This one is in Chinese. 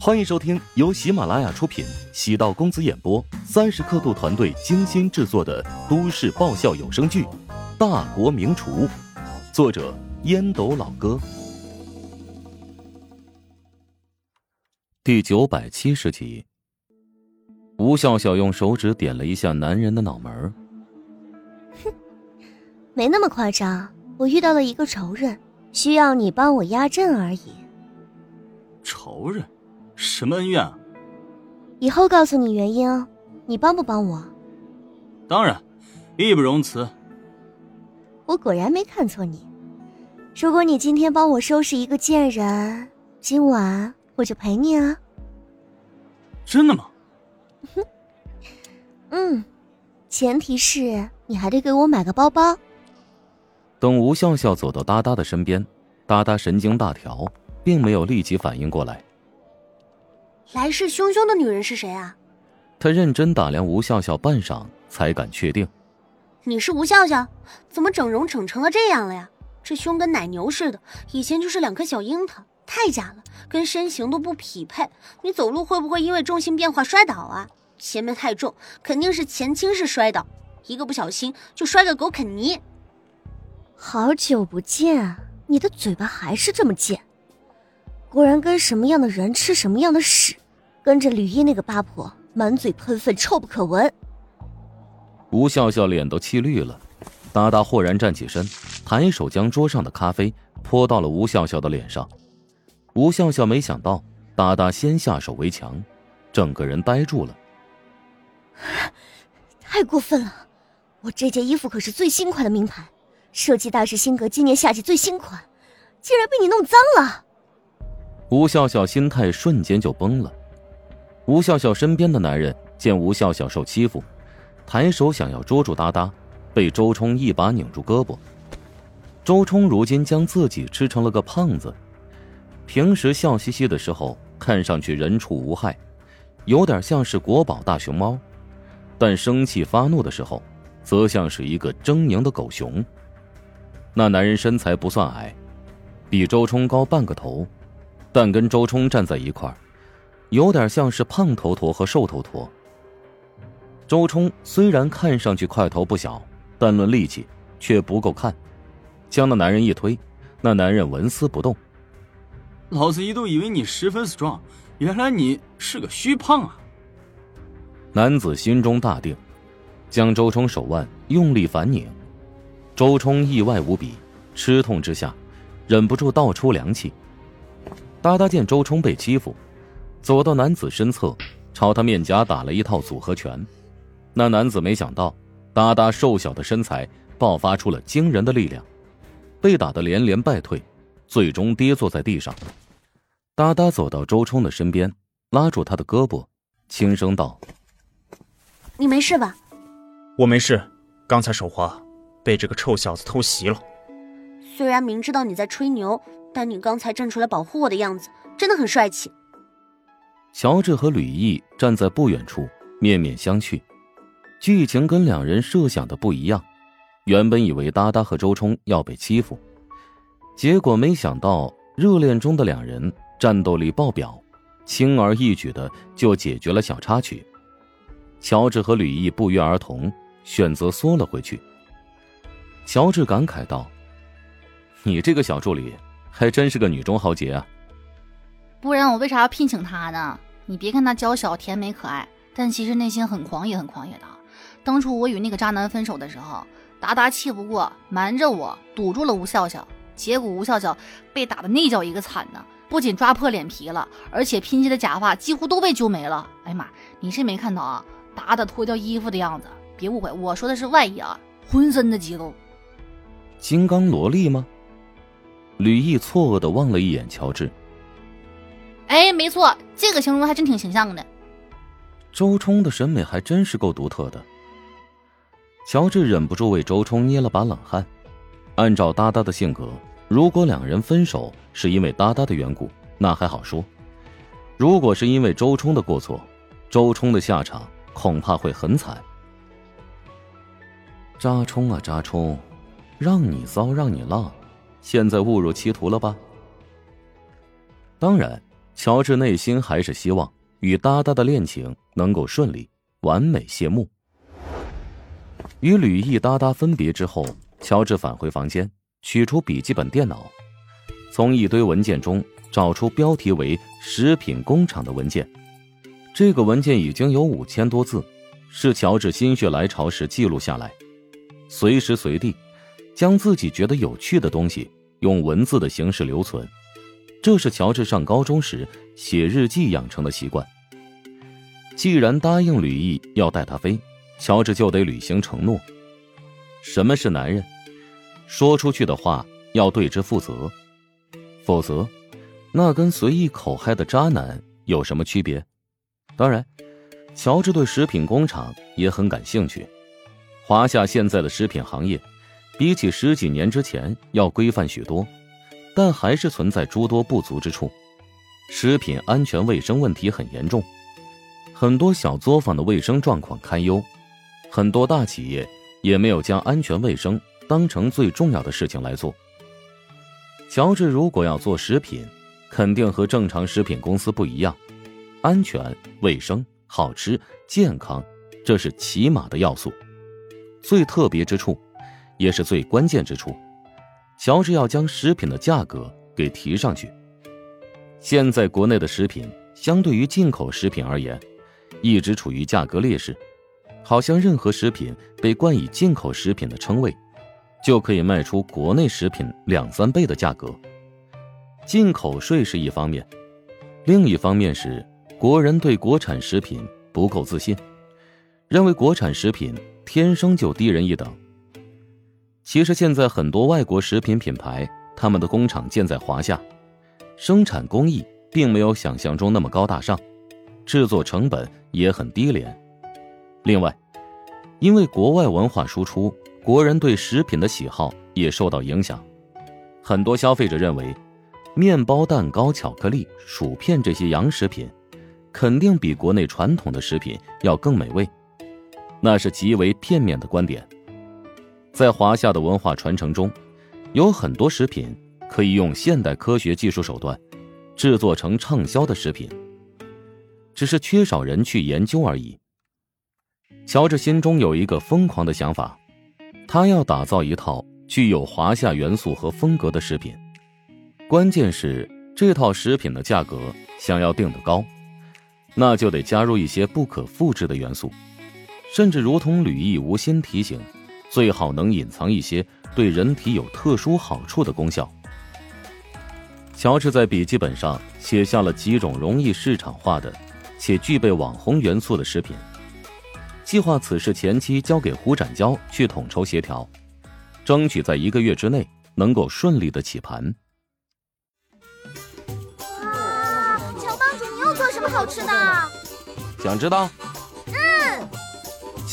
欢迎收听由喜马拉雅出品、喜道公子演播、三十刻度团队精心制作的都市爆笑有声剧《大国名厨》，作者烟斗老哥，第九百七十集。吴笑笑用手指点了一下男人的脑门哼，没那么夸张。我遇到了一个仇人，需要你帮我压阵而已。仇人？什么恩怨啊？以后告诉你原因哦。你帮不帮我？当然，义不容辞。我果然没看错你。如果你今天帮我收拾一个贱人，今晚我就陪你啊。真的吗？哼，嗯，前提是你还得给我买个包包。等吴笑笑走到哒哒的身边，哒哒神经大条，并没有立即反应过来。来势汹汹的女人是谁啊？他认真打量吴笑笑半晌，才敢确定：“你是吴笑笑？怎么整容整成了这样了呀？这胸跟奶牛似的，以前就是两颗小樱桃，太假了，跟身形都不匹配。你走路会不会因为重心变化摔倒啊？前面太重，肯定是前倾式摔倒，一个不小心就摔个狗啃泥。好久不见，你的嘴巴还是这么贱，果然跟什么样的人吃什么样的屎。”跟着吕一那个八婆，满嘴喷粪，臭不可闻。吴笑笑脸都气绿了，达达豁然站起身，抬手将桌上的咖啡泼到了吴笑笑的脸上。吴笑笑没想到达达先下手为强，整个人呆住了。太过分了！我这件衣服可是最新款的名牌，设计大师辛格今年夏季最新款，竟然被你弄脏了！吴笑笑心态瞬间就崩了。吴笑笑身边的男人见吴笑笑受欺负，抬手想要捉住哒哒，被周冲一把拧住胳膊。周冲如今将自己吃成了个胖子，平时笑嘻嘻的时候看上去人畜无害，有点像是国宝大熊猫，但生气发怒的时候，则像是一个狰狞的狗熊。那男人身材不算矮，比周冲高半个头，但跟周冲站在一块儿。有点像是胖头陀和瘦头陀。周冲虽然看上去块头不小，但论力气却不够看。将那男人一推，那男人纹丝不动。老子一度以为你十分 strong，原来你是个虚胖啊！男子心中大定，将周冲手腕用力反拧。周冲意外无比，吃痛之下，忍不住倒出凉气。哒哒见周冲被欺负。走到男子身侧，朝他面颊打了一套组合拳。那男子没想到，哒哒瘦小的身材爆发出了惊人的力量，被打得连连败退，最终跌坐在地上。哒哒走到周冲的身边，拉住他的胳膊，轻声道：“你没事吧？”“我没事，刚才手滑，被这个臭小子偷袭了。”“虽然明知道你在吹牛，但你刚才站出来保护我的样子，真的很帅气。”乔治和吕毅站在不远处，面面相觑。剧情跟两人设想的不一样。原本以为哒哒和周冲要被欺负，结果没想到热恋中的两人战斗力爆表，轻而易举的就解决了小插曲。乔治和吕毅不约而同选择缩了回去。乔治感慨道：“你这个小助理还真是个女中豪杰啊！不然我为啥要聘请她呢？”你别看她娇小甜美可爱，但其实内心很狂野，很狂野的。当初我与那个渣男分手的时候，达达气不过，瞒着我堵住了吴笑笑，结果吴笑笑被打的那叫一个惨呢，不仅抓破脸皮了，而且拼接的假发几乎都被揪没了。哎呀妈，你是没看到啊？达达脱掉衣服的样子，别误会，我说的是外衣啊，浑身的肌肉。金刚萝莉吗？吕毅错愕的望了一眼乔治。哎，没错，这个形容还真挺形象的。周冲的审美还真是够独特的。乔治忍不住为周冲捏了把冷汗。按照哒哒的性格，如果两人分手是因为哒哒的缘故，那还好说；如果是因为周冲的过错，周冲的下场恐怕会很惨。渣冲啊渣冲，让你骚让你浪，现在误入歧途了吧？当然。乔治内心还是希望与哒哒的恋情能够顺利完美谢幕。与吕毅、哒哒分别之后，乔治返回房间，取出笔记本电脑，从一堆文件中找出标题为“食品工厂”的文件。这个文件已经有五千多字，是乔治心血来潮时记录下来，随时随地将自己觉得有趣的东西用文字的形式留存。这是乔治上高中时写日记养成的习惯。既然答应吕毅要带他飞，乔治就得履行承诺。什么是男人？说出去的话要对之负责，否则，那跟随意口嗨的渣男有什么区别？当然，乔治对食品工厂也很感兴趣。华夏现在的食品行业，比起十几年之前要规范许多，但还是存在诸多不足之处。食品安全卫生问题很严重，很多小作坊的卫生状况堪忧，很多大企业也没有将安全卫生当成最重要的事情来做。乔治如果要做食品，肯定和正常食品公司不一样。安全、卫生、好吃、健康，这是起码的要素。最特别之处，也是最关键之处，乔治要将食品的价格给提上去。现在国内的食品相对于进口食品而言，一直处于价格劣势，好像任何食品被冠以进口食品的称谓，就可以卖出国内食品两三倍的价格。进口税是一方面，另一方面是。国人对国产食品不够自信，认为国产食品天生就低人一等。其实现在很多外国食品品牌，他们的工厂建在华夏，生产工艺并没有想象中那么高大上，制作成本也很低廉。另外，因为国外文化输出，国人对食品的喜好也受到影响，很多消费者认为，面包、蛋糕、巧克力、薯片这些洋食品。肯定比国内传统的食品要更美味，那是极为片面的观点。在华夏的文化传承中，有很多食品可以用现代科学技术手段制作成畅销的食品，只是缺少人去研究而已。乔治心中有一个疯狂的想法，他要打造一套具有华夏元素和风格的食品。关键是这套食品的价格想要定得高。那就得加入一些不可复制的元素，甚至如同吕毅无心提醒，最好能隐藏一些对人体有特殊好处的功效。乔治在笔记本上写下了几种容易市场化的，且具备网红元素的食品，计划此事前期交给胡展娇去统筹协调，争取在一个月之内能够顺利的起盘乔帮主你又做什么。好吃的，想知道？